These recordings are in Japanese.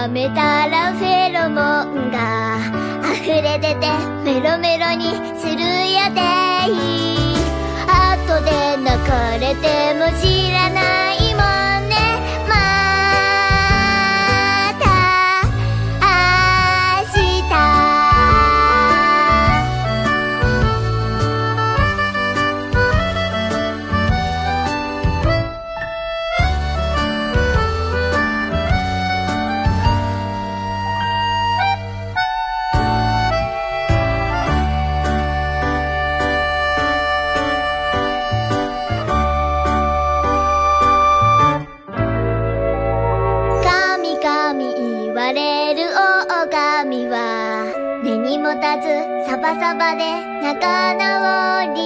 舐めたらフェロモンが溢れ出てメロメロにするやで。後で泣かれても知ら狼は根に持たずサバサバで仲直り。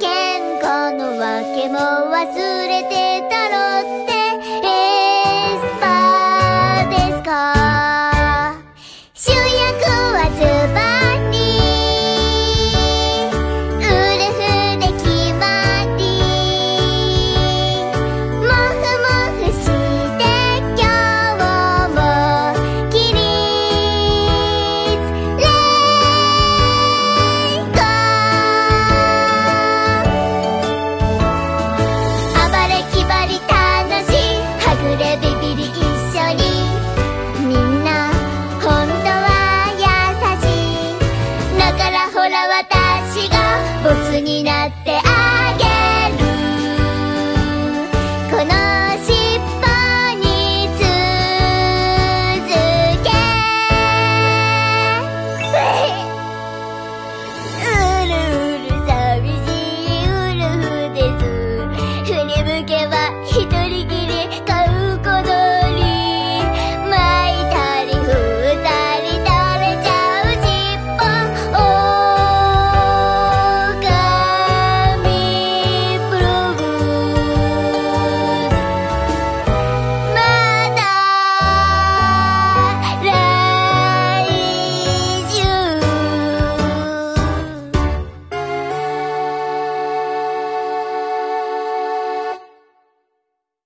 喧嘩のわけも忘れてら私がボスになって